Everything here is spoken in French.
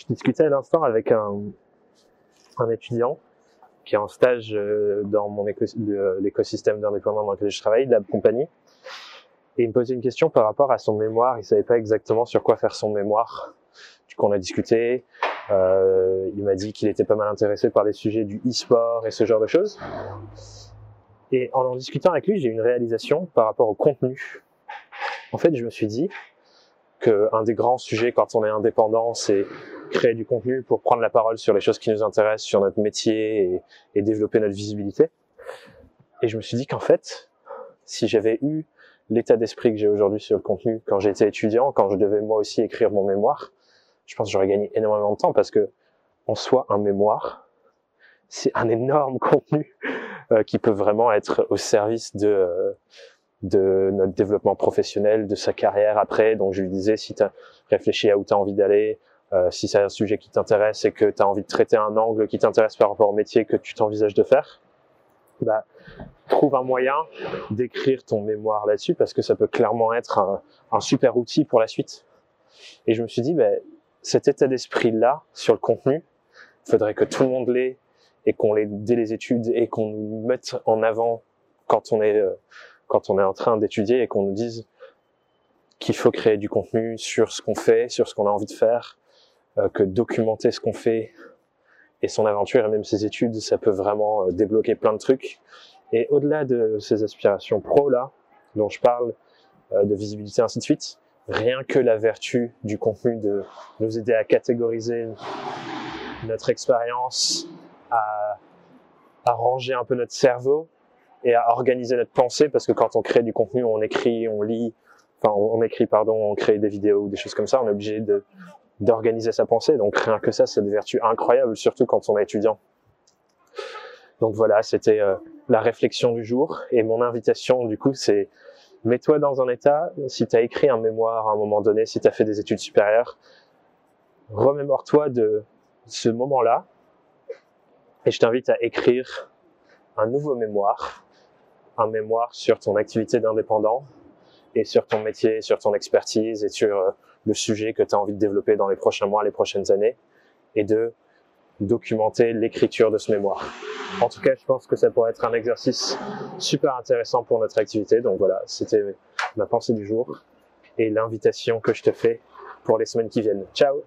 Je discutais à l'instant avec un, étudiant qui est en stage euh, dans mon l'écosystème d'indépendants dans lequel je travaille, de la compagnie. Et il me posait une question par rapport à son mémoire. Il savait pas exactement sur quoi faire son mémoire. Du coup, on a discuté. Euh, il m'a dit qu'il était pas mal intéressé par les sujets du e-sport et ce genre de choses. Et en en discutant avec lui, j'ai eu une réalisation par rapport au contenu. En fait, je me suis dit que un des grands sujets quand on est indépendant, c'est créer du contenu pour prendre la parole sur les choses qui nous intéressent, sur notre métier et, développer notre visibilité. Et je me suis dit qu'en fait, si j'avais eu l'état d'esprit que j'ai aujourd'hui sur le contenu quand j'étais étudiant, quand je devais moi aussi écrire mon mémoire, je pense que j'aurais gagné énormément de temps parce que en soi, un mémoire, c'est un énorme contenu euh, qui peut vraiment être au service de euh, de notre développement professionnel, de sa carrière après. Donc je lui disais, si tu réfléchi à où tu as envie d'aller, euh, si c'est un sujet qui t'intéresse et que tu as envie de traiter un angle qui t'intéresse par rapport au métier que tu t'envisages de faire, bah, trouve un moyen d'écrire ton mémoire là-dessus parce que ça peut clairement être un, super outil pour la suite. Et je me suis dit, bah, cet état d'esprit-là sur le contenu, faudrait que tout le monde l'ait et qu'on l'ait dès les études et qu'on nous mette en avant quand on est euh, quand on est en train d'étudier et qu'on nous dise qu'il faut créer du contenu sur ce qu'on fait, sur ce qu'on a envie de faire, que documenter ce qu'on fait et son aventure et même ses études, ça peut vraiment euh, débloquer plein de trucs. Et au-delà de ces aspirations pro là, dont je parle, euh, de visibilité ainsi de suite, rien que la vertu du contenu de nous aider à catégoriser notre expérience, à, à ranger un peu notre cerveau et à organiser notre pensée parce que quand on crée du contenu, on écrit, on lit, enfin on écrit pardon, on crée des vidéos ou des choses comme ça, on est obligé de d'organiser sa pensée. Donc rien que ça, c'est des vertus incroyables, surtout quand on est étudiant. Donc voilà, c'était euh, la réflexion du jour et mon invitation du coup, c'est mets-toi dans un état, si tu as écrit un mémoire à un moment donné, si tu as fait des études supérieures, remémore-toi de ce moment-là et je t'invite à écrire un nouveau mémoire, un mémoire sur ton activité d'indépendant et sur ton métier, sur ton expertise et sur euh, le sujet que tu as envie de développer dans les prochains mois, les prochaines années, et de documenter l'écriture de ce mémoire. En tout cas, je pense que ça pourrait être un exercice super intéressant pour notre activité. Donc voilà, c'était ma pensée du jour et l'invitation que je te fais pour les semaines qui viennent. Ciao